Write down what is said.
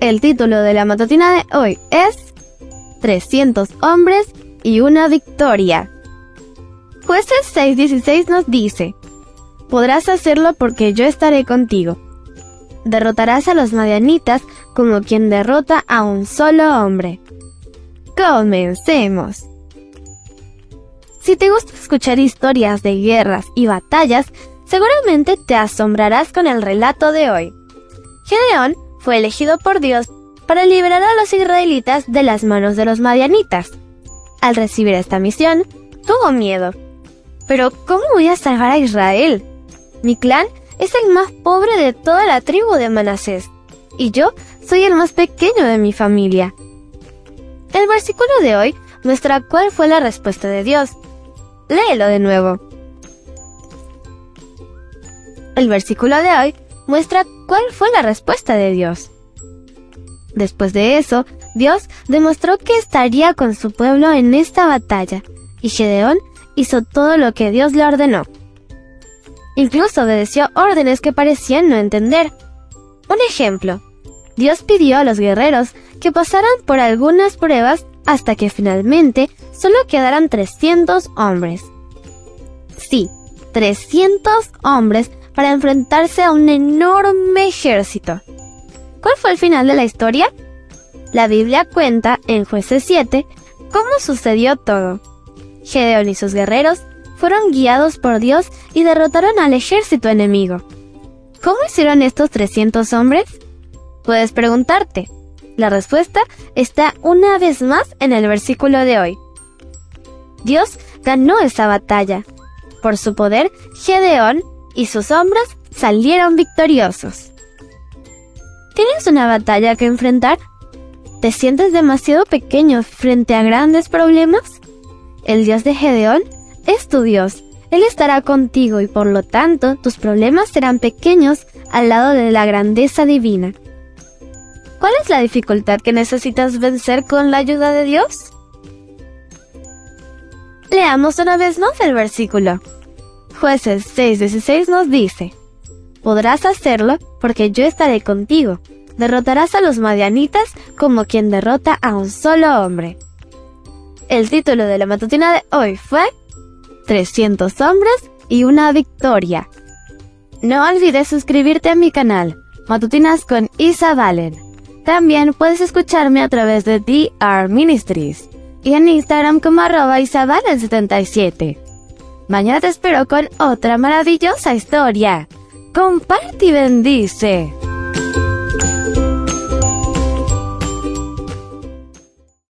El título de la matutina de hoy es 300 hombres y una victoria. Jueces 6:16 nos dice, Podrás hacerlo porque yo estaré contigo. Derrotarás a los madianitas como quien derrota a un solo hombre. Comencemos. Si te gusta escuchar historias de guerras y batallas, seguramente te asombrarás con el relato de hoy. Gedeón fue elegido por Dios para liberar a los israelitas de las manos de los madianitas. Al recibir esta misión, tuvo miedo. Pero ¿cómo voy a salvar a Israel? Mi clan es el más pobre de toda la tribu de Manasés, y yo soy el más pequeño de mi familia. El versículo de hoy muestra cuál fue la respuesta de Dios. Léelo de nuevo. El versículo de hoy muestra cuál fue la respuesta de Dios. Después de eso, Dios demostró que estaría con su pueblo en esta batalla, y Gedeón hizo todo lo que Dios le ordenó. Incluso obedeció órdenes que parecían no entender. Un ejemplo, Dios pidió a los guerreros que pasaran por algunas pruebas hasta que finalmente solo quedaran 300 hombres. Sí, 300 hombres para enfrentarse a un enorme ejército. ¿Cuál fue el final de la historia? La Biblia cuenta en Jueces 7 cómo sucedió todo. Gedeón y sus guerreros fueron guiados por Dios y derrotaron al ejército enemigo. ¿Cómo hicieron estos 300 hombres? Puedes preguntarte. La respuesta está una vez más en el versículo de hoy. Dios ganó esa batalla. Por su poder, Gedeón y sus hombres salieron victoriosos. ¿Tienes una batalla que enfrentar? ¿Te sientes demasiado pequeño frente a grandes problemas? El Dios de Gedeón es tu Dios. Él estará contigo y por lo tanto tus problemas serán pequeños al lado de la grandeza divina. ¿Cuál es la dificultad que necesitas vencer con la ayuda de Dios? Leamos una vez más el versículo. Jueces 6:16 nos dice, Podrás hacerlo porque yo estaré contigo. Derrotarás a los madianitas como quien derrota a un solo hombre. El título de la matutina de hoy fue 300 hombres y una victoria. No olvides suscribirte a mi canal, Matutinas con Isa Valen. También puedes escucharme a través de DR Ministries y en Instagram como arroba isabalen77. Mañana te espero con otra maravillosa historia. Comparte y bendice.